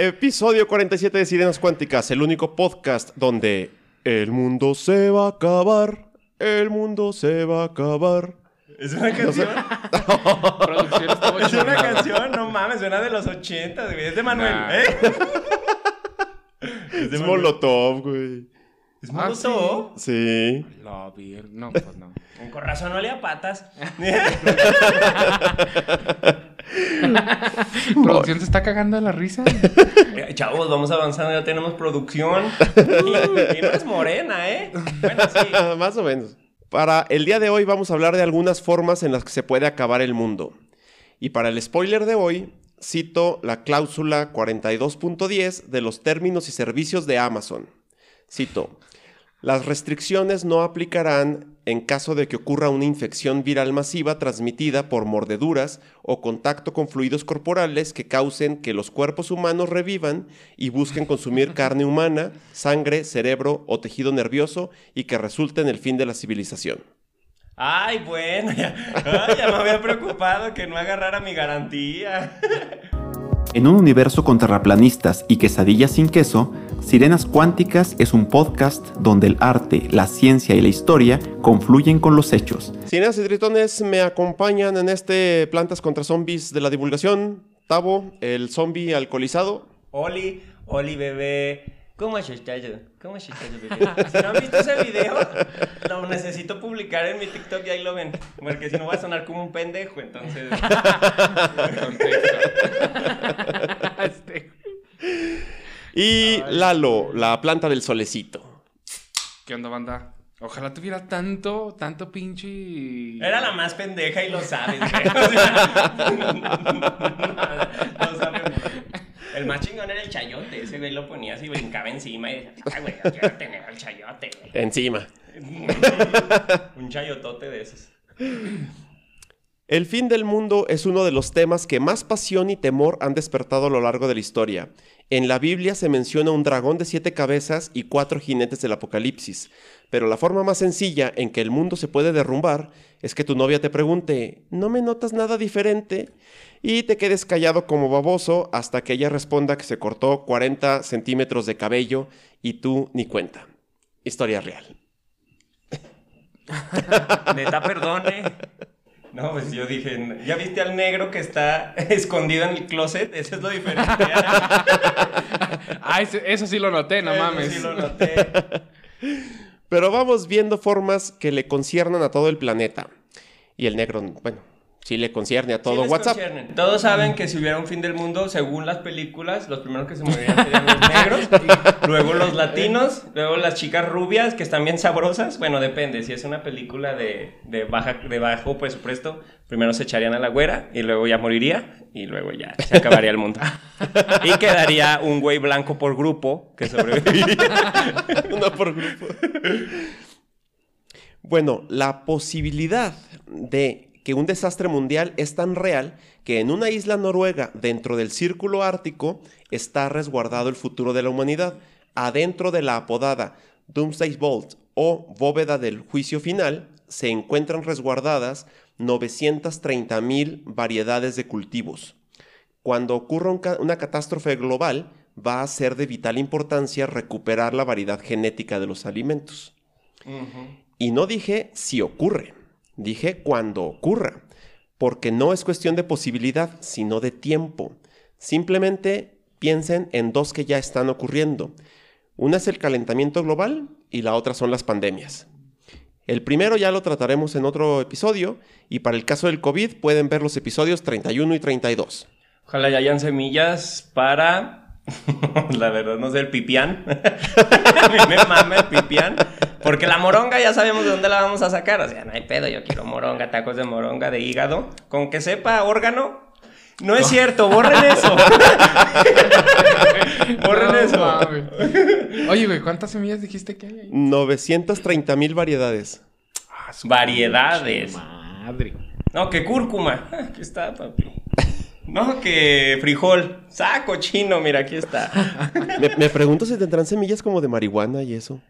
Episodio 47 de Sirenas Cuánticas, el único podcast donde el mundo se va a acabar, el mundo se va a acabar. ¿Es una canción? Producción estuvo ¿Es una canción? No mames, suena de los 80, güey. Es de Manuel, Nah. ¿eh? es de Es Manuel. Molotov, güey. ¿Es Ah, Molotov? Sí. Vir- No, pues no. Con razón no le a patas. Producción se está cagando de la risa. Chavos, vamos avanzando, ya tenemos producción. Y, y no es morena, ¿eh? Bueno, sí. Más o menos. Para el día de hoy vamos a hablar de algunas formas en las que se puede acabar el mundo. Y para el spoiler de hoy, cito la cláusula 42.10 de los términos y servicios de Amazon. Cito, las restricciones no aplicarán en caso de que ocurra una infección viral masiva transmitida por mordeduras o contacto con fluidos corporales que causen que los cuerpos humanos revivan y busquen consumir carne humana, sangre, cerebro o tejido nervioso y que resulte en el fin de la civilización. Ay, bueno, ya, ay, ya me había preocupado que no agarrara mi garantía. En un universo con terraplanistas y quesadillas sin queso, Sirenas Cuánticas es un podcast donde el arte, la ciencia y la historia confluyen con los hechos. Cineas y tritones me acompañan en este Plantas contra Zombies de la divulgación. Tavo, el zombie alcoholizado. Oli, Oli, bebé. ¿Cómo estás? ¿Cómo estás, bebé? Si no han visto ese video, lo necesito publicar en mi TikTok y ahí lo ven. Porque si no va a sonar como un pendejo, entonces. Y Lalo, la planta del solecito. ¿Qué onda, banda? Ojalá tuviera tanto, tanto pinche. Era la más pendeja y lo sabes, güey. O sea. El más chingón era el chayote. Ese güey lo ponías y brincaba encima y decía, ay, güey, yo quiero tener al chayote, güey. Encima. Un chayotote de esos. El fin del mundo es uno de los temas que más pasión y temor han despertado a lo largo de la historia. En la Biblia se menciona un dragón de siete cabezas y cuatro jinetes del Apocalipsis, pero la forma más sencilla en que el mundo se puede derrumbar es que tu novia te pregunte, ¿no me notas nada diferente? Y te quedes callado como baboso hasta que ella responda que se cortó 40 centímetros de cabello y tú ni cuenta. Historia real. Neta, perdone. No, pues yo dije, ¿ya viste al negro que está escondido en el closet? Eso es lo diferente. Ah, eso sí lo noté, no Eso mames. Sí lo noté. Pero vamos viendo formas que le conciernan a todo el planeta. Y el negro, bueno, sí le concierne a todo Sí les WhatsApp. conciernen. Todos saben que si hubiera un fin del mundo, según las películas, los primeros que se morirían serían los negros, luego los latinos, luego las chicas rubias, que están bien sabrosas. Bueno, depende. Si es una película de, de, baja, de bajo presupuesto, primero se echarían a la güera y luego ya moriría y luego ya se acabaría el mundo. Y quedaría un güey blanco por grupo que sobreviviría. Uno por grupo. Bueno, la posibilidad de que un desastre mundial es tan real que en una isla noruega dentro del círculo ártico está resguardado el futuro de la humanidad. Adentro de la apodada Doomsday Vault o bóveda del juicio final se encuentran resguardadas 930 mil variedades de cultivos. Cuando ocurra una catástrofe global, va a ser de vital importancia recuperar la variedad genética de los alimentos. Y no dije si ocurre, dije cuando ocurra, porque no es cuestión de posibilidad, sino de tiempo. Simplemente piensen en dos que ya están ocurriendo. Una es el calentamiento global y la otra son las pandemias. El primero ya lo trataremos en otro episodio y para el caso del COVID pueden ver los episodios 31 y 32. Ojalá ya hayan semillas para. La verdad, no sé, el pipián. A mí me el pipián. Porque la moronga ya sabemos de dónde la vamos a sacar. O sea, no hay pedo, yo quiero moronga, tacos de moronga, de hígado. Con que sepa órgano. No es cierto, borren eso. borren No eso. Oye, güey, ¿cuántas semillas dijiste que hay ahí? 930 mil variedades. Ah, Variedades. Madre. No, que cúrcuma. Aquí está, papi. No, que frijol. Saco chino, mira, aquí está. Me, me pregunto si tendrán semillas como de marihuana y eso.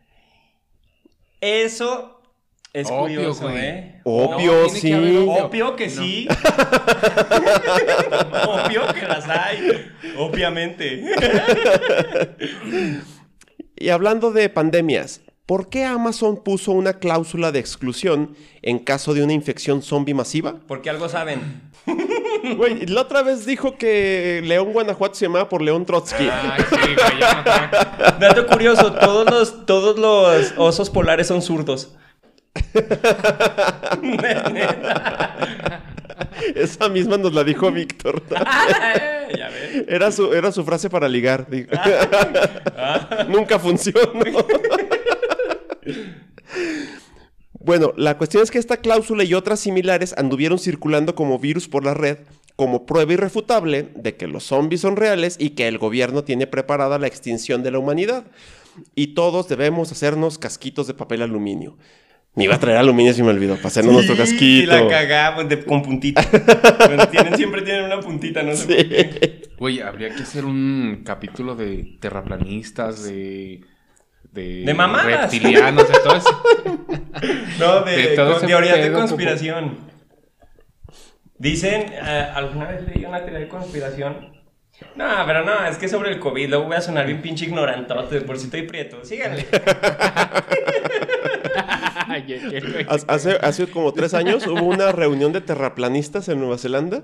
Eso es Opio, curioso, güey. ¿eh? Que sí. opio. Opio que No. sí. Opio que las hay. Obviamente. Y hablando de pandemias, ¿por qué Amazon puso una cláusula de exclusión en caso de una infección zombie masiva? Porque algo saben. Güey, la otra vez dijo que León, Guanajuato se llamaba por León Trotsky. Ay, sí, güey, ya no. Dato curioso, todos los, todos los osos polares son zurdos. Esa misma nos la dijo Víctor. Era su, era su frase para ligar. dijo. Nunca funcionó. Bueno, la cuestión es que esta cláusula y otras similares anduvieron circulando como virus por la red como prueba irrefutable de que los zombies son reales y que el gobierno tiene preparada la extinción de la humanidad. Y todos debemos hacernos casquitos de papel aluminio. Me iba a traer aluminio si me olvidó, para hacernos nuestro Sí, casquito. la cagamos de- con puntita. Tienen, siempre tienen una puntita, no sé qué. Güey, habría que hacer un capítulo de terraplanistas, de. De, De mamadas. reptilianos, de todo eso. No, de, De todo con ese teorías de conspiración. Dicen, eh, alguna vez leí una teoría de conspiración. No, pero no, es que sobre el COVID, luego voy a sonar bien pinche ignorantote, por si estoy prieto. Síganle. Hace como tres años hubo una reunión de terraplanistas en Nueva Zelanda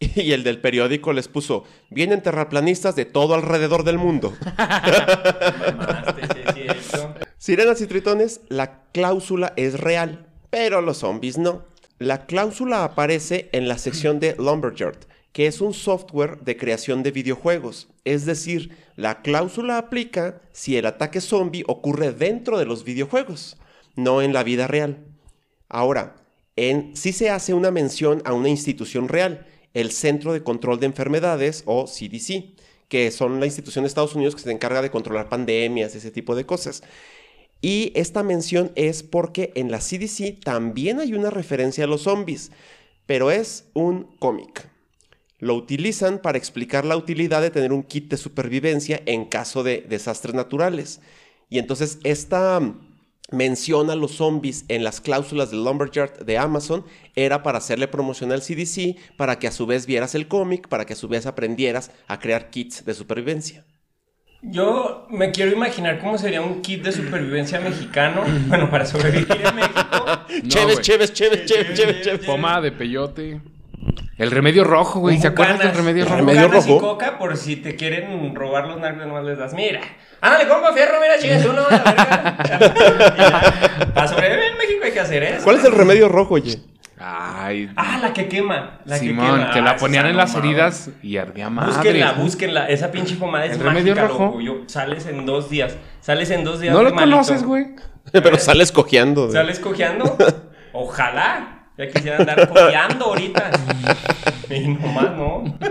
y el del periódico les puso, vienen terraplanistas de todo alrededor del mundo. Mamaste, Sirenas y tritones, la cláusula es real, pero los zombies no. La cláusula aparece en la sección de Lumberyard, que es un software de creación de videojuegos. Es decir, la cláusula aplica si el ataque zombie ocurre dentro de los videojuegos, no en la vida real. Ahora, en, se hace una mención a una institución real, el Centro de Control de Enfermedades o CDC, que son la institución de Estados Unidos que se encarga de controlar pandemias, ese tipo de cosas. Y esta mención es porque en la CDC también hay una referencia a los zombies, pero es un cómic. Lo utilizan para explicar la utilidad de tener un kit de supervivencia en caso de desastres naturales. Y entonces esta mención a los zombies en las cláusulas de Lumberyard de Amazon era para hacerle promoción al CDC, para que a su vez vieras el cómic, para que a su vez aprendieras a crear kits de supervivencia. Yo me quiero imaginar cómo sería un kit de supervivencia mexicano. Bueno, para sobrevivir en México. No, Chéves, chéves, chéves, chéves, chéves, chéves. Pomada de peyote. El remedio rojo, güey. ¿Se acuerdan del remedio rojo? Remedio Bucanas y rojo. coca por si te quieren robar los narcos, nomás les das. Mira, ándale, compa, fierro, mira, chingas uno. Para sobrevivir en México hay que hacer eso. ¿Cuál es el remedio rojo, oye? Ay, Ah, la que quema. La Simón, que quema. que Ah, la esa ponían en las heridas y ardía madre. Búsquenla, búsquenla. Esa pinche pomada es ¿El remedio mágica, rojo? loco. Yo- sales en dos días. Sales en dos días. ¿No lo malito. conoces, güey? Pero sales cojeando. ¿Sales cojeando? Ojalá. Ya quisiera andar cojeando ahorita. Y nomás, ¿no?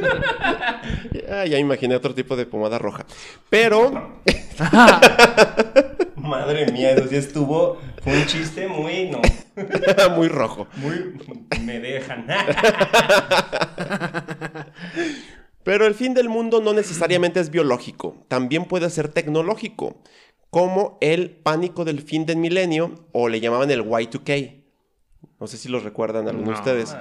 Ah, ya imaginé otro tipo de pomada roja. Pero, Madre mía, eso sí estuvo. Fue un chiste muy. No. muy rojo. Muy. Me dejan. Pero el fin del mundo no necesariamente es biológico, también puede ser tecnológico, como el pánico del fin del milenio o le llamaban el Y2K. No sé si lo recuerdan algunos de No. ustedes.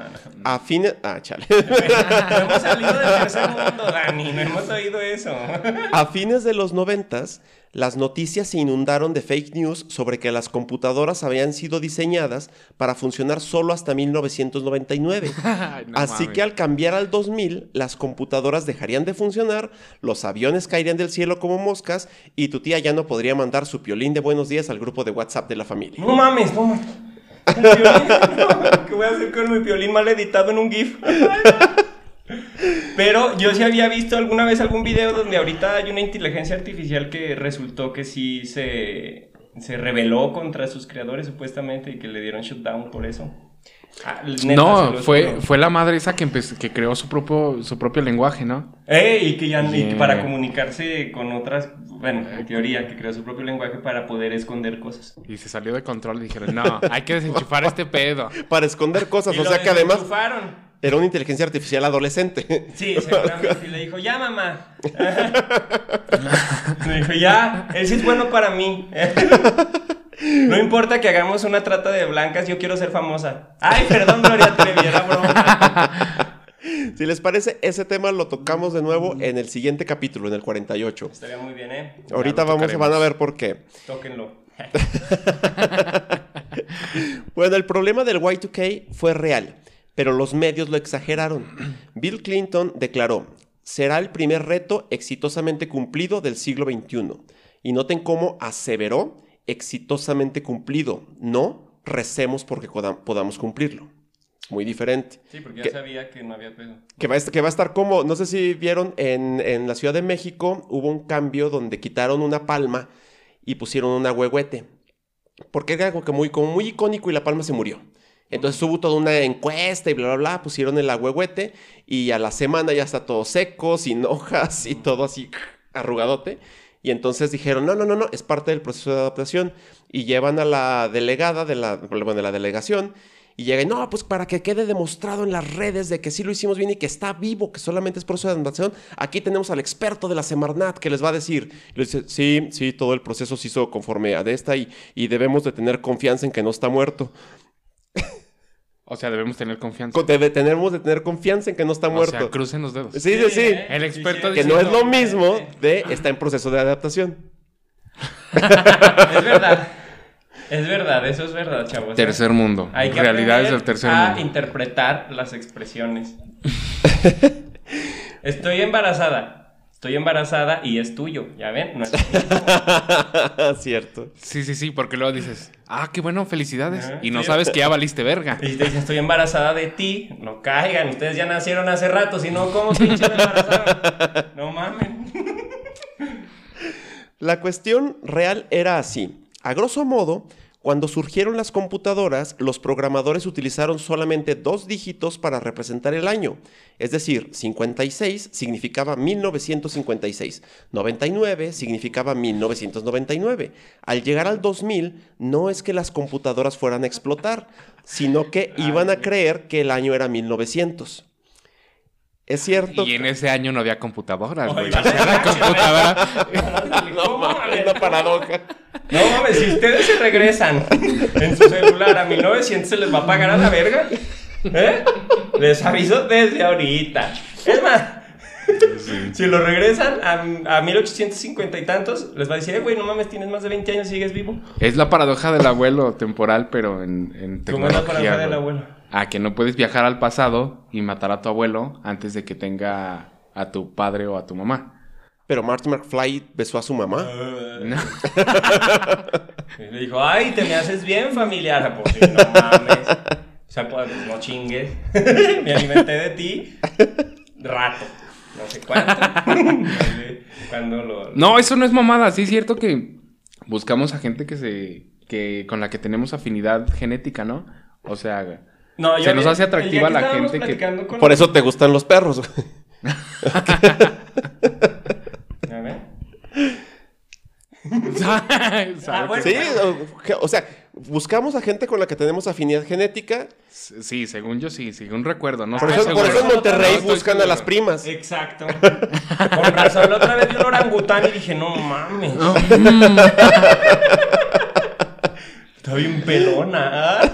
A fines... Ah, chale. No hemos salido del tercer mundo, Dani. No hemos oído eso. A fines de los noventas, las noticias se inundaron de fake news sobre que las computadoras habían sido diseñadas para funcionar solo hasta 1999. Ay, no Así que al cambiar al 2000, las computadoras dejarían de funcionar, los aviones caerían del cielo como moscas y tu tía ya no podría mandar su piolín de buenos días al grupo de WhatsApp de la familia. No mames, no mames. ¿Qué voy a hacer con mi piolín mal editado en un GIF? Pero yo sí había visto alguna vez algún video donde ahorita hay una inteligencia artificial que resultó que sí se, se rebeló contra sus creadores supuestamente y que le dieron shutdown por eso. Ah, neta, No, fue, fue la madre esa que, que creó su propio, su propio lenguaje, ¿no? Eh, y que ya y que Yeah. para comunicarse con otras, bueno, en teoría, que creó su propio lenguaje para poder esconder cosas. Y se salió de control y dijeron, no, hay que desenchufar este pedo. Para esconder cosas, Y o sea que además era una inteligencia artificial adolescente. Sí, seguramente. Y le dijo, ya, mamá. le dijo, ya, él sí es bueno para mí. no importa que hagamos una trata de blancas, yo quiero ser famosa. Ay, perdón, Gloria Trevi, era broma. Si les parece, ese tema lo tocamos de nuevo en el siguiente capítulo, en el 48. Estaría muy bien, ¿eh? Ahorita vamos, van a ver por qué. Tóquenlo. Bueno, el problema del Y2K fue real, pero los medios lo exageraron. Bill Clinton declaró, será el primer reto exitosamente cumplido del siglo XXI. Y noten cómo aseveró exitosamente cumplido, no recemos porque podamos cumplirlo. Muy diferente. Sí, porque ya ¿Qué? sabía que no había pedo. Que va, a que va a estar como, no sé si vieron, en, en la Ciudad de México hubo un cambio donde quitaron una palma y pusieron una huehuete. Porque era algo que muy, como muy icónico y la palma se murió. Entonces hubo toda una encuesta y bla, bla, bla, pusieron el agüehuete y a la semana ya está todo seco, sin hojas y todo así arrugadote. Y entonces dijeron, no, no, no, no, es parte del proceso de adaptación. Y llevan a la delegada de la, de la delegación y llegan, no, pues para que quede demostrado en las redes de que sí lo hicimos bien y que está vivo, que solamente es proceso de adaptación, aquí tenemos al experto de la Semarnat que les va a decir. Dice, sí, sí, todo el proceso se hizo conforme a esta y, y debemos de tener confianza en que no está muerto. O sea, debemos tener confianza. Co- debe- tenemos de tener confianza en que no está O muerto. sea, crucen los dedos. sí, sí, sí. ¿eh? El experto Que dice- no es lo mismo de está en proceso de adaptación. Es verdad. Es verdad, eso es verdad, chavos. Tercer mundo. Hay que Realidades del tercer a mundo. interpretar las expresiones. Estoy embarazada. Estoy embarazada y es tuyo. ¿Ya ven? No es Cierto. Sí, sí, sí, porque luego dices, ah, qué bueno, felicidades. Ajá, y no sí. sabes que ya valiste verga. Y te dicen, estoy embarazada de ti. No caigan, ustedes ya nacieron hace rato. Si no, ¿cómo pinche me embarazaron? No mamen. La cuestión real era así. A grosso modo, cuando surgieron las computadoras, los programadores utilizaron solamente dos dígitos para representar el año. Es decir, 56 significaba 1956, 99 significaba 1999. Al llegar al 2000, no es que las computadoras fueran a explotar, sino que iban a creer que el año era 1900. Es cierto. Y en ese año no había computadoras, güey. Oigan, O sea, la computadora... No mames, una paradoja. No mames, si ustedes se regresan en su celular a 1900, ¿se les va a pagar a la verga? ¿Eh? Les aviso desde ahorita. Es más, si lo regresan a, a 1850 y tantos, les va a decir, eh, güey, no mames, tienes más de 20 años y sigues vivo. Es la paradoja del abuelo temporal, pero en, en ¿Cómo es la tecnología. paradoja del abuelo? Ah, que no puedes viajar al pasado y matar a tu abuelo antes de que tenga a tu padre o a tu mamá. Pero Marty McFly besó a su mamá. No. Y le dijo, ay, te me haces bien familiar. Pues no mames. O sea, pues no chingues. me alimenté de ti rato. No sé cuánto. No sé cuándo lo... No, eso no es mamada. Sí es cierto que buscamos a gente que se... que con la que tenemos afinidad genética, ¿no? O sea, No, Se nos hace atractiva la gente que- Por eso te gustan los perros. A ver. ¿sabe Ah, bueno. Sí, o, sea, buscamos a gente con la que tenemos afinidad genética. Sí, según yo sí, según recuerdo. No Por eso, por seguro. eso en Monterrey No buscan a las primas. Exacto. Con razón, la otra vez vi un orangután y dije, no mames. Está bien pelona.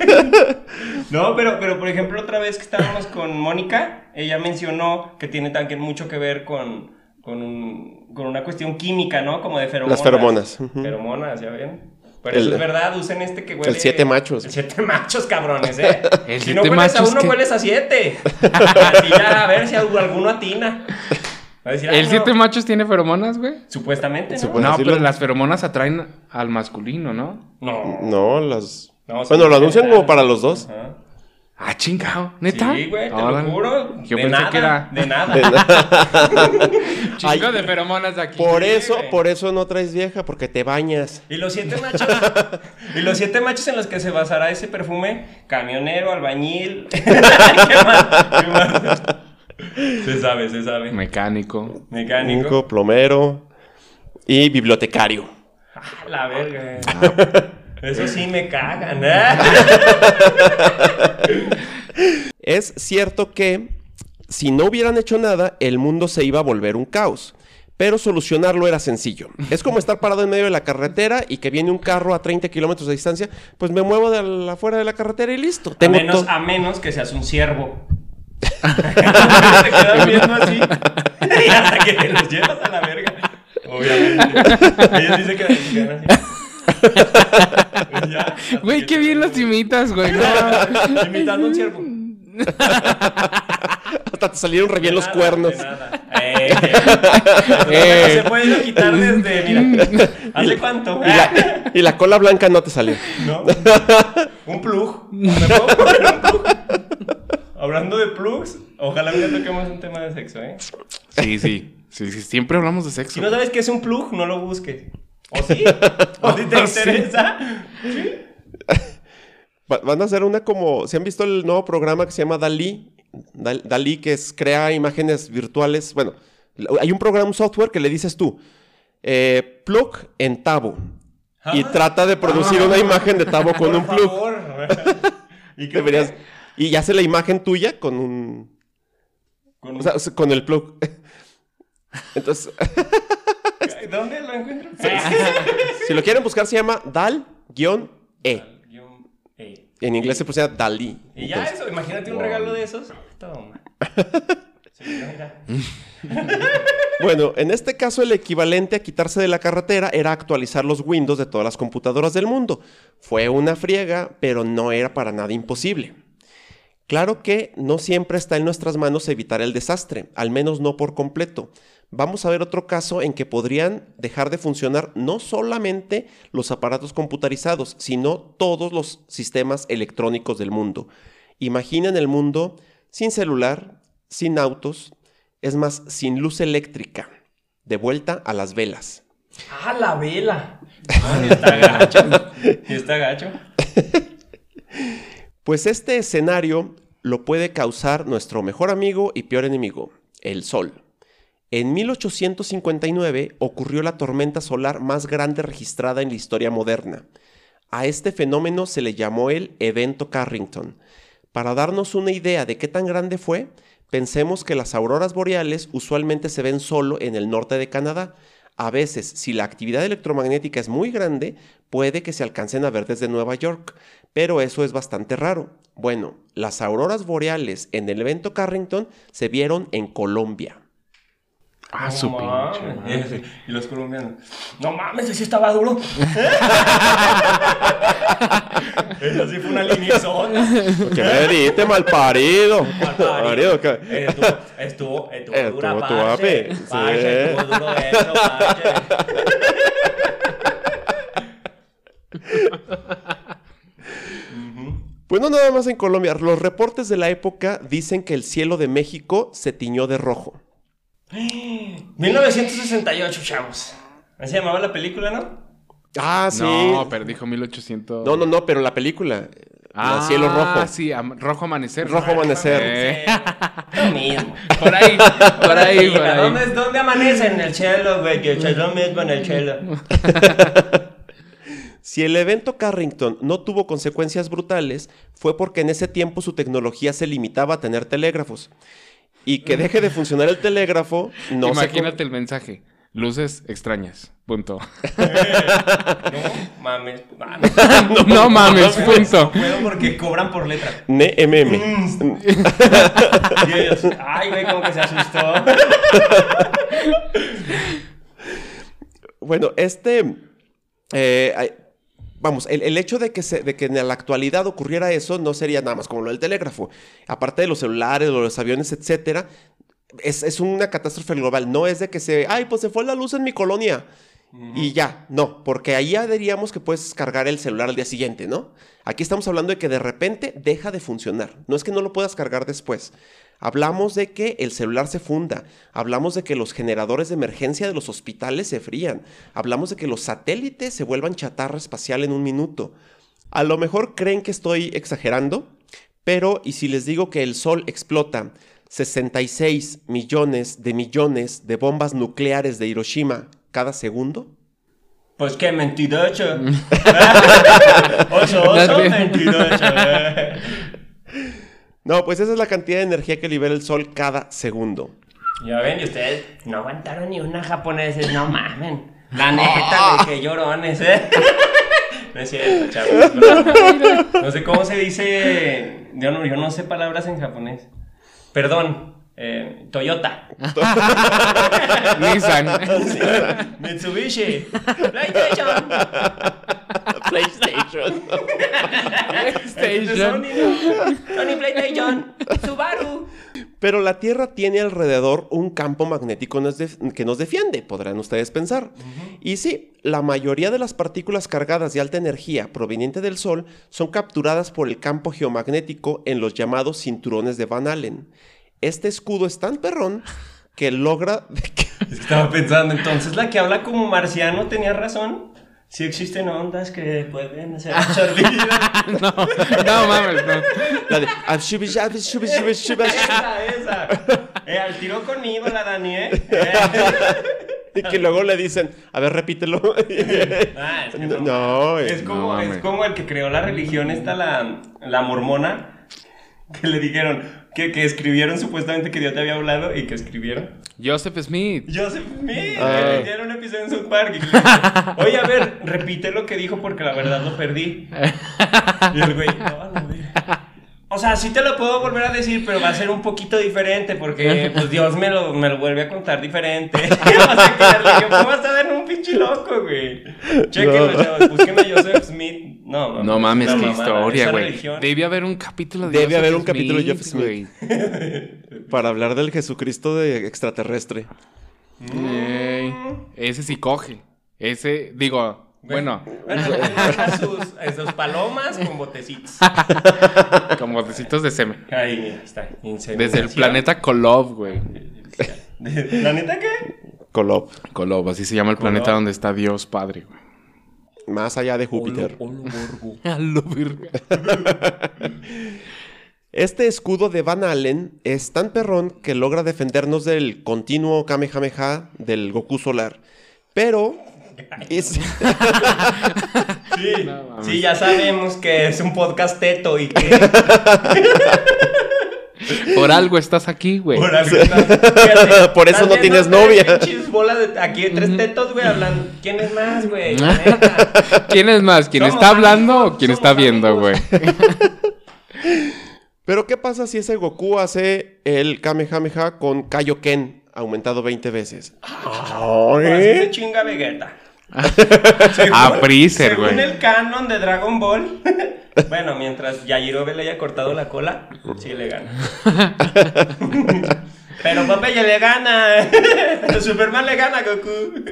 No, pero, pero por ejemplo, otra vez que estábamos con Mónica, ella mencionó que tiene también mucho que ver con, con, un- con una cuestión química, ¿no? Como de feromonas. Las feromonas. Feromonas, ¿ya ven? El- eso es verdad, usen este que huele... el siete machos. El siete machos, cabrones, ¿eh? El si no hueles a uno, que- hueles a siete. Así ya, a ver si alguno atina. Va a decir, "Ay, ¿El no". siete machos tiene feromonas, güey? Supuestamente, ¿no? No, pero las feromonas atraen al masculino, ¿no? No. No, las. No, sí, bueno, lo anuncian general. como para los dos. Ajá. Ah, chingado, ¿neta? Sí, güey, te lo juro. Yo de pensé nada, que era De nada. chingo Ay, de feromonas de aquí. Por Sí, eso, güey. por eso no traes vieja, porque te bañas. Y los siete machos. y los siete machos en los que se basará ese perfume: camionero, albañil. ¿Qué más? ¿Qué más? Se sabe, se sabe. Mecánico. Mecánico. Plomero y bibliotecario. Ah, la verga. Eso sí me cagan. ¿eh? Es cierto que si no hubieran hecho nada, el mundo se iba a volver un caos. Pero solucionarlo era sencillo. Es como estar parado en medio de la carretera y que viene un carro a 30 kilómetros de distancia. Pues me muevo de la- afuera de la carretera y listo. A Tengo menos, todo. a menos que seas un ciervo. Te quedas viendo así. Y hasta que te los llevas a la verga. Obviamente. Ellos se quedan, se quedan así. Y ya, Güey, que qué bien los imitas, güey. No. Imitando un ciervo. Hasta te salieron re bien los nada, cuernos. de nada. Eh, eh. Se puede quitar desde, mira. ¿Hace cuánto? Y la, y la cola blanca no te salió. ¿No? Un plug. ¿Me puedo poner un plug? Hablando de plugs, ojalá un día toquemos un tema de sexo, ¿eh? Sí, sí. Sí, sí, siempre hablamos de sexo. Si no sabes qué es un plug, no lo busques. ¿O sí? ¿O si te ¿O sí? interesa? Va- Van a hacer una como. ¿Se han visto el nuevo programa que se llama Dalí? Dal- Dalí, que es crea imágenes virtuales. Bueno, hay un programa, un software que le dices tú, eh, plug en Tabo. Y Ah. trata de producir una imagen de Tabo con Por un plug. favor. ¿Y qué Deberías- y ya hace la imagen tuya con un. Con- O sea, o sea, con el plug. Entonces, ¿Dónde lo encuentro? si lo quieren buscar, se llama Dal-E. En inglés se pusiera Dalí. Y ya Entonces, eso, imagínate un regalo de esos. Toma. Sí, mira. Bueno, en este caso el equivalente a quitarse de la carretera era actualizar los Windows de todas las computadoras del mundo. Fue una friega, pero no era para nada imposible. Claro que no siempre está en nuestras manos evitar el desastre, al menos no por completo. Vamos a ver otro caso en que podrían dejar de funcionar no solamente los aparatos computarizados, sino todos los sistemas electrónicos del mundo. Imaginen el mundo sin celular, sin autos, es más, sin luz eléctrica, de vuelta a las velas. ¡Ah, la vela! Ah, ni está gacho. Ni está gacho. Pues este escenario lo puede causar nuestro mejor amigo y peor enemigo, el Sol. En 1859 ocurrió la tormenta solar más grande registrada en la historia moderna. A este fenómeno se le llamó el evento Carrington. Para darnos una idea de qué tan grande fue, pensemos que las auroras boreales usualmente se ven solo en el norte de Canadá. A veces, si la actividad electromagnética es muy grande, puede que se alcancen a ver desde Nueva York, pero eso es bastante raro. Bueno, las auroras boreales en el evento Carrington se vieron en Colombia. Ah, No su mames. pinche. madre. Y los colombianos. No mames, ese estaba duro. Eso sí fue una liniezona. ¡Qué me diste, mal parido! Malparido. Estuvo, estuvo, estuvo Estuvo dura, tu sí. Estuvo duro eso, parce. Pues no nada más en Colombia. Los reportes de la época dicen que el cielo de México se tiñó de rojo. 1968, chavos. Así se llamaba la película, ¿no? Ah, sí. No, pero dijo 1800. No, no, no, pero la película. Ah, el cielo rojo. sí, am- rojo amanecer. Rojo amanecer. Eh, Lo mismo. por ahí, por ahí, por ahí. ¿Dónde, ¿Dónde amanece? En el cielo, güey. Que es lo mismo en el cielo. Si el evento Carrington no tuvo consecuencias brutales, fue porque en ese tiempo su tecnología se limitaba a tener telégrafos. Y que deje de funcionar el telégrafo, no se Imagínate el mensaje. Luces extrañas. Punto. No mames. mames. No, mames, punto. No puedo porque cobran por letra. NMM. Y ellos, ay, güey, como que se asustó. Bueno, este. eh, vamos, el, el hecho de que, se- de que en la actualidad ocurriera eso no sería nada más como lo del telégrafo. Aparte de los celulares, de los aviones, etcétera, es, es una catástrofe global. No es de que se. Ay, pues se fue la luz en mi colonia. Y ya, no, porque ahí ya diríamos que puedes cargar el celular al día siguiente, ¿no? Aquí estamos hablando de que de repente deja de funcionar. No es que no lo puedas cargar después. Hablamos de que el celular se funda, hablamos de que los generadores de emergencia de los hospitales se frían, hablamos de que los satélites se vuelvan chatarra espacial en un minuto. A lo mejor creen que estoy exagerando, pero ¿y si les digo que el Sol explota 66 millones de millones de bombas nucleares de Hiroshima cada segundo? Pues qué mentiroso. oso, oso, mentiroso. No, pues esa es la cantidad de energía que libera el Sol cada segundo. Ya ven, y ustedes no aguantaron ni una japonesa. No mamen. La neta, güey, que llorones, ¿eh? No es cierto, chavos. No, no sé cómo se dice. Yo no, yo no sé palabras en japonés. Perdón, eh, Toyota. Nissan. Mitsubishi. PlayStation. PlayStation. PlayStation. Sony, PlayStation. Subaru. Pero la Tierra tiene alrededor un campo magnético nos que nos defiende, podrán ustedes pensar. Y sí, la mayoría de las partículas cargadas de alta energía proveniente del Sol son capturadas por el campo geomagnético en los llamados cinturones de Van Allen. Este escudo es tan perrón que logra... Estaba pensando, entonces la que habla como marciano tenía razón. Sí existen ondas que pueden ser absorbidas. No, no mames, no. la de... "Ah, shubi, shabi, shubi, shubi, shubi, shubi", esa, esa. Eh, al tiro conmigo la Dani, ¿eh? Y que luego le dicen, a ver, repítelo. Ah, es que No, no. es, como, no es como el que creó la religión, esta la, la mormona, que le dijeron que, que escribieron supuestamente que Dios te había hablado y que escribieron. Joseph Smith. Joseph Smith, Ah. que le dieron un episodio en South Park. y que Oye, a ver, repite lo que dijo porque la verdad lo perdí. Y el güey, no, no, güey. O sea, sí te lo puedo volver a decir, pero va a ser un poquito diferente porque pues Dios me lo, me lo vuelve a contar diferente. Vas a quedarle, ¿cómo vas a ver un pinche loco, güey? Chequenlo, No. chavos, busquen a Joseph Smith. No, No mames, qué historia, güey. Debe haber un capítulo de Debe Joseph haber un capítulo de Joseph güey. Para hablar del Jesucristo de extraterrestre. Ese sí coge. Ese, digo, bueno, Bueno, a sus, a sus palomas con botecitos. como botecitos de semen. Ahí, está. Desde el planeta Kolov, güey. ¿De ¿Planeta qué? Kolob. Kolov, así se llama el planeta Kolob. donde está Dios Padre, güey. Más allá de Júpiter. A lo virga. Este escudo de Van Allen es tan perrón que logra defendernos del continuo Kamehameha del Goku solar. Pero es- Sí, No, sí, ya sabemos que es un podcast teto y que Por algo estás aquí, güey. por, algo está- fíjate, Por eso no tienes novia. de aquí hay tres tetos, güey, hablan. ¿Quién es más, güey? ¿Quién es más? ¿Quién está hablando amigos, o quién somos está viendo, güey? Pero ¿qué pasa si ese Goku hace el Kamehameha con Kaioken aumentado 20 veces? Así se chinga Vegeta. A Freezer, Según güey. el canon de Dragon Ball, bueno, mientras Yajirobe le haya cortado la cola, sí le gana. Pero Popeye le gana. Superman le gana a Goku.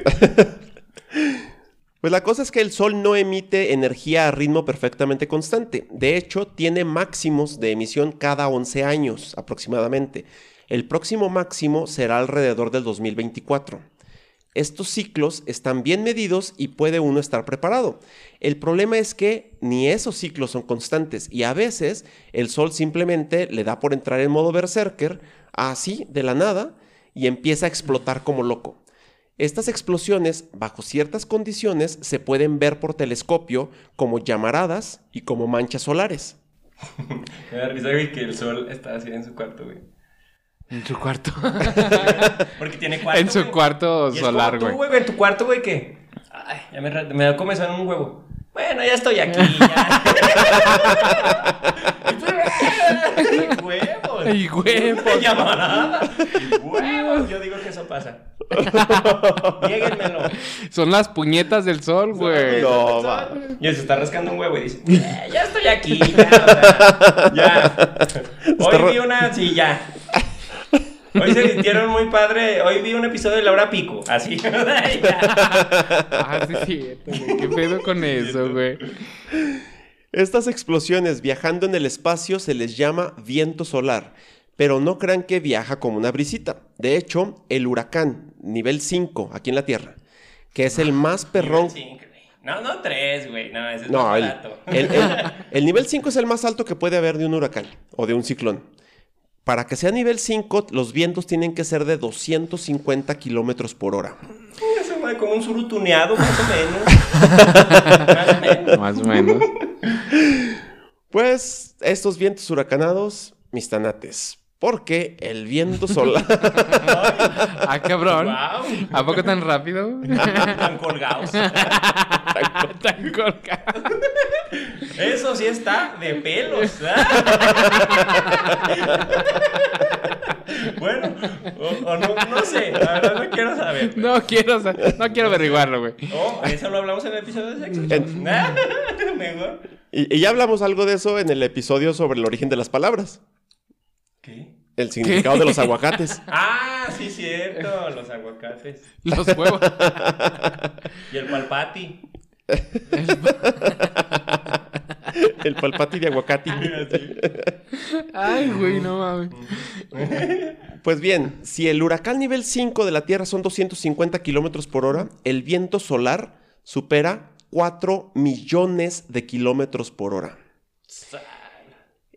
Pues la cosa es que el Sol no emite energía a ritmo perfectamente constante. De hecho, tiene máximos de emisión cada 11 años aproximadamente. El próximo máximo será alrededor del 2024. Estos ciclos están bien medidos y puede uno estar preparado. El problema es que ni esos ciclos son constantes y a veces el Sol simplemente le da por entrar en modo berserker, así, de la nada, y empieza a explotar como loco. Estas explosiones, bajo ciertas condiciones, se pueden ver por telescopio como llamaradas y como manchas solares. Me da risa, que el sol está así en su cuarto, güey. En su cuarto. Porque tiene cuarto. en su güey. cuarto Y es solar, como tú, güey. güey, en tu cuarto, güey, que. Ay, ya me, me da comezón en un huevo. Bueno, ya estoy aquí, ya. Y huevos. Y huevos. Una llamarada. Y huevos. Yo digo que eso pasa. Niéguenmelo. Son las puñetas del sol, güey. No, va. Y él se está rascando un huevo y dice, "Eh, ya estoy aquí, ya, o sea, ya. Hoy vi una, sí, ya. Hoy se vistieron muy padre, hoy vi un episodio de Laura Pico, así. Ah, sí, es cierto, güey. ¿Qué pedo con eso, güey? Estas explosiones viajando en el espacio se les llama viento solar, pero no crean que viaja como una brisita. De hecho, el huracán nivel 5 aquí en la Tierra, que es el más perrón... Cinco, güey. No, no tres, güey, no, ese es No, más el, barato. el- el- el nivel 5 es el más alto que puede haber de un huracán o de un ciclón. Para que sea nivel 5, los vientos tienen que ser de 250 kilómetros por hora. Eso, güey, como un surutuneado, más o menos. más o menos. Más o menos. Pues estos vientos huracanados, mis tanates. Porque el viento solar. Ah, cabrón. Wow, ¿A poco tan rápido? tan colgados. tan colgado. Eso sí está de pelos. Bueno, o, o no, no sé, la verdad no quiero saber. No quiero, no quiero averiguarlo, güey. Oh, eso lo hablamos en el episodio de sexo. En- Mejor. Y, y ya hablamos algo de eso en el episodio sobre el origen de las palabras. ¿Qué? El significado de los aguacates. Ah, sí, cierto, los aguacates. Los huevos. Y el palpati. El palpati de aguacate. Ay, güey, no mames. Pues bien, si el huracán nivel 5 de la Tierra son 250 kilómetros por hora, el viento solar supera 4 millones de kilómetros por hora.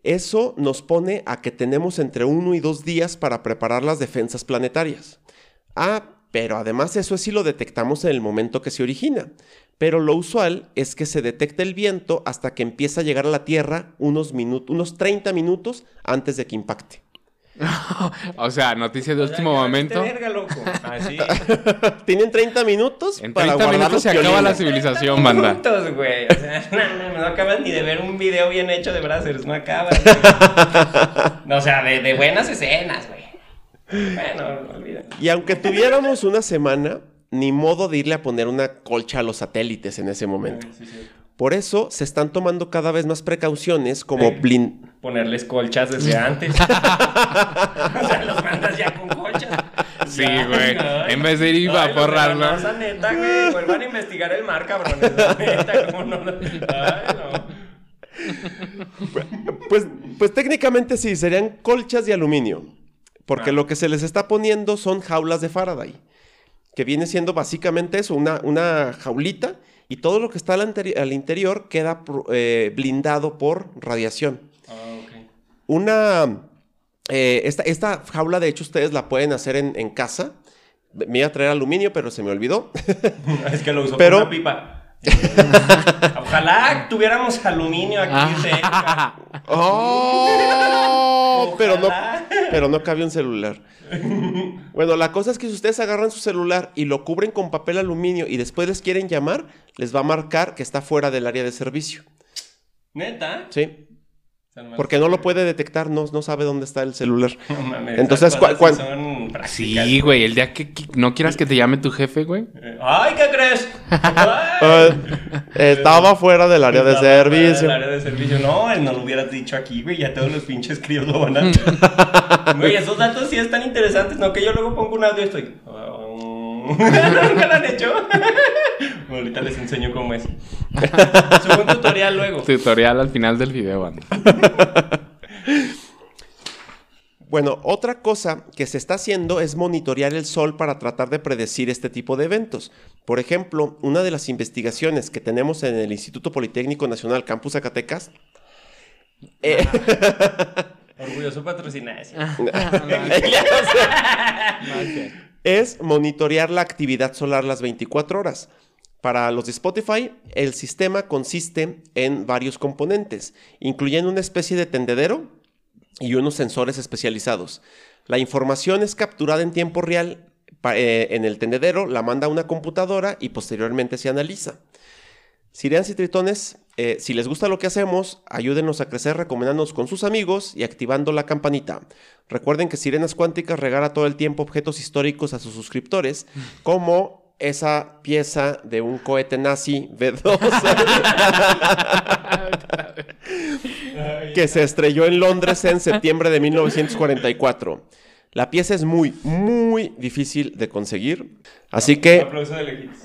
Eso nos pone a que tenemos entre uno y dos días para preparar las defensas planetarias. Ah, pero además eso sí lo detectamos en el momento que se origina. Pero lo usual es que se detecte el viento hasta que empieza a llegar a la Tierra unos, minutos, unos 30 minutos antes de que impacte. O sea, noticia de O sea, último momento. verga, loco. Así. Tienen 30 minutos En para 30 guardar minutos los se acaba la civilización, banda. Minutos, güey. O sea, no, no, no acabas ni de ver un video bien hecho de Brazzers. No acabas. güey. No, o sea, de, de buenas escenas, güey. Bueno, olvídalo. Y aunque tuviéramos una semana, ni modo de irle a poner una colcha a los satélites en ese momento. Sí, sí. Por eso se están tomando cada vez más precauciones como Sí. blin... Ponerles colchas desde antes. o sea, los mandas ya con colchas. Sí, güey. En vez de ir a forrarlo. Neta, güey. Vuelvan a investigar el mar, cabrones. la Neta, cómo no. Ay, no. Pues, pues técnicamente sí, serían colchas de aluminio. Porque Ah. lo que se les está poniendo son jaulas de Faraday. Que viene siendo básicamente eso, una, una jaulita. Y todo lo que está al, al interior queda eh, blindado por radiación. Ah, ok. Una. eh, esta, esta jaula, de hecho, ustedes la pueden hacer en, en casa. Me iba a traer aluminio, pero se me olvidó. Es que lo usó Pero- con una pipa. Ojalá tuviéramos aluminio aquí cerca. ¡Oh! pero, no, pero no cabe un celular. Bueno, la cosa es que si ustedes agarran su celular y lo cubren con papel aluminio y después les quieren llamar, les va a marcar que está fuera del área de servicio. Neta. ¿Sí? Porque no lo puede detectar, no, no sabe dónde está el celular. No mames, Entonces, esas cosas ¿cuál- sí prácticas. Güey. El día que, que no quieras que te llame tu jefe, güey. Eh, Ay, ¿qué crees? Ay. Ah, estaba fuera del área de Estaba fuera servicio. del área de servicio. No, él no lo hubieras dicho aquí, güey. Ya todos los pinches críos lo van a. Güey, esos datos sí están interesantes. No, que yo luego pongo un audio y estoy. ¿Nunca lo han hecho? Ahorita les enseño cómo es. Subo un tutorial luego. Tutorial al final del video, banda. Bueno, otra cosa que se está haciendo es monitorear el sol para tratar de predecir este tipo de eventos. Por ejemplo, una de las investigaciones que tenemos en el Instituto Politécnico Nacional Campus Zacatecas eh, Orgulloso patrocinar. es monitorear la actividad solar las 24 horas. Para los de Spotify, el sistema consiste en varios componentes, incluyendo una especie de tendedero y unos sensores especializados. La información es capturada en tiempo real eh, en el tendedero, la manda a una computadora y posteriormente se analiza. Sirenas y tritones, eh, si les gusta lo que hacemos, ayúdenos a crecer recomendándonos con sus amigos y activando la campanita. Recuerden que Sirenas Cuánticas regala todo el tiempo objetos históricos a sus suscriptores, como esa pieza de un cohete nazi B2 que se estrelló en Londres en septiembre de 1944. La pieza es muy, muy difícil de conseguir, así que de lejitos.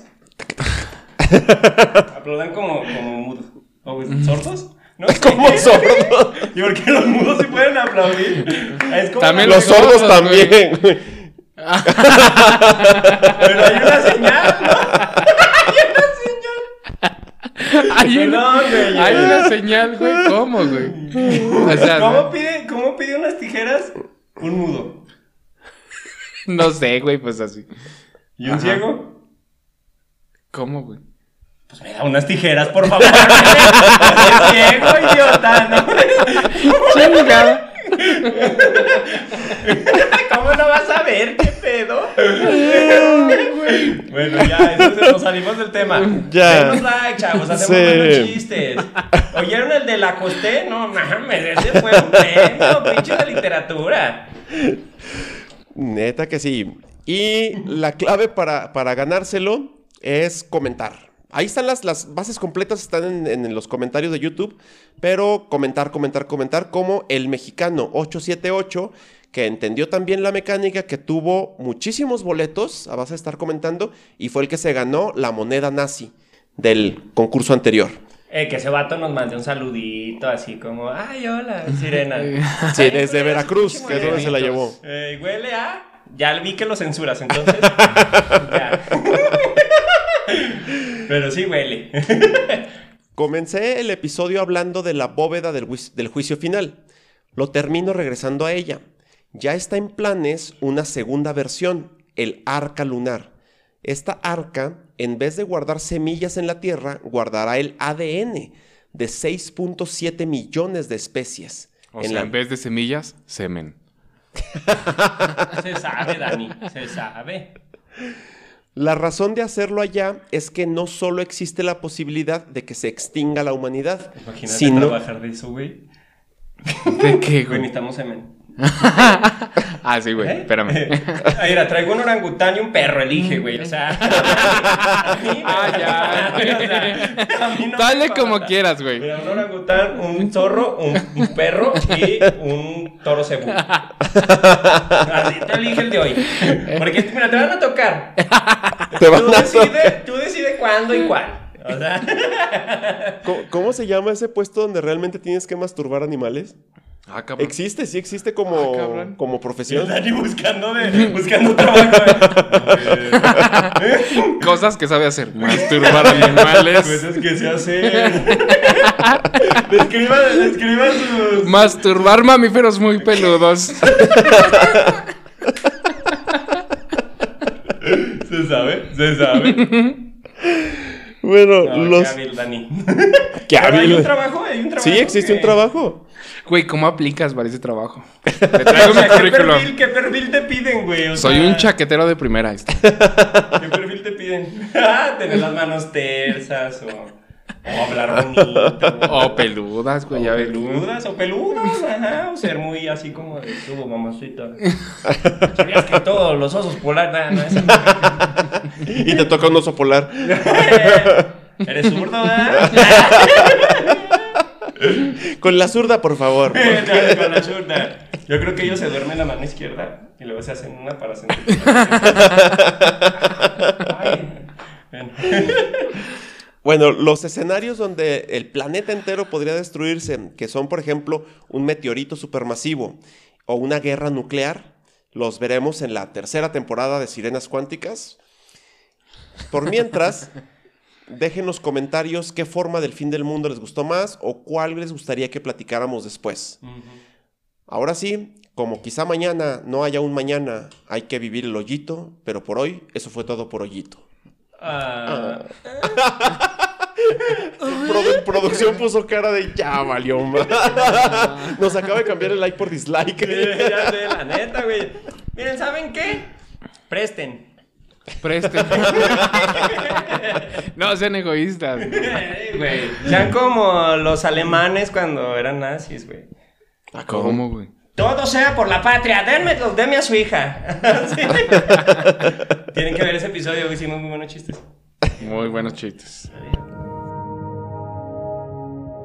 Aplaudan como, como mudos. ¿O sordos? ¿No? como sordos. ¿Y por qué los mudos sí pueden aplaudir? Es como También Los sordos también. Pero hay una señal, ¿no? Hay una, hay una señal, güey. ¿Cómo, güey? O sea, ¿Cómo pide, ¿Cómo pide unas tijeras un mudo? no sé, güey, pues así. ¿Y un ciego? ¿Cómo, güey? Pues me da unas tijeras, por favor. Ciego, idiota, ¿no? Chingada. ¿Cómo no vas a ver? ¿Qué pedo? bueno, ya, entonces nos salimos del tema. Ya. Denos like, chavos, hacemos Sí. buenos chistes. ¿Oyeron el de la costé? No mames, ese fue un premio, pinche de literatura. Neta que sí. Y la clave para, para ganárselo es comentar. Ahí están las, las bases completas, están en, en los comentarios de YouTube, pero comentar, comentar, comentar, como el mexicano 878, que entendió también la mecánica, que tuvo muchísimos boletos a base de estar comentando, y fue el que se ganó la moneda nazi del concurso anterior. Eh, que ese vato nos mande un saludito así como, ay, hola, sirena. Sí, Ay, desde a Veracruz, que es donde se la llevó. Eh, huele a... Ya vi que lo censuras, entonces... ya. Pero sí huele. Comencé el episodio hablando de la bóveda del juicio final. Lo termino regresando a ella. Ya está en planes una segunda versión, el arca lunar. Esta arca, en vez de guardar semillas en la Tierra, guardará el ADN de 6.7 millones de especies. O en sea, la- en vez de semillas, semen. Se sabe, Dani, se sabe. La razón de hacerlo allá es que no solo existe la posibilidad de que se extinga la humanidad, Imagínate sino... trabajar de eso, güey. ¿De qué, Güey, necesitamos semen. Ah, sí, güey. ¿Eh? Espérame. Mira, traigo un orangután y un perro, elige, güey. O sea. a mí me Ah, ya. o sea, a mí no Dale como quieras, güey. Mira, un orangután, un zorro, un, un perro y un toro cebú. Así te elige el de hoy. Porque, mira, te van a tocar. Te van Tú a decides tú decide cuándo y cuál. O sea. ¿Cómo, cómo se llama ese puesto donde realmente tienes que masturbar animales? Ah, cabrón. Existe, sí existe como, Ah, como profesión. Dani buscando, de, buscando trabajo. eh. Cosas que sabe hacer. Masturbar animales. Cosas que se hacen. describan, describan sus. Masturbar mamíferos muy peludos. Se sabe, se sabe. Bueno, No, los... qué hábil, Dani. Qué Pero Hay hábil. un trabajo, hay un trabajo. Sí, existe un trabajo. Güey, ¿cómo aplicas para ese trabajo? Te traigo mi sea, ¿qué, currículum. perfil, ¿Qué perfil te piden, güey? O Soy sea, un chaquetero de primera. ¿Qué perfil te piden? Ah, Tener las manos tersas o, o hablar bonito. O peludas, güey. O Ya ves. peludas, o peludos, ajá, o ser muy así como de tubo, mamacita. ¿Sabías que todos los osos polares, no, no. Y te toca un oso polar. ¿Eres zurdo, verdad? Con la zurda, por favor. Con la zurda. Yo creo que ellos se duermen la mano izquierda y luego se hacen una para sentir. Ay, bueno. Bueno, los escenarios donde el planeta entero podría destruirse, que son, por ejemplo, un meteorito supermasivo o una guerra nuclear, los veremos en la tercera temporada de Sirenas Cuánticas. Por mientras, dejen en los comentarios qué forma del fin del mundo les gustó más o cuál les gustaría que platicáramos después. Ahora sí, como quizá mañana no haya un mañana, hay que vivir el hoyito, pero por hoy eso fue todo por hoyito. Ah, Produ- producción puso cara de ya valió ma". Nos acaba de cambiar el like por dislike. ya sé, la neta, güey. Miren, ¿saben qué? Presten. Preste. no sean egoístas. Güey. Sean como los alemanes cuando eran nazis, güey. ¿Cómo, güey? Todo sea por la patria. Denme, deme a su hija. Sí. Tienen que ver ese episodio, hicimos muy buenos chistes. Muy buenos chistes.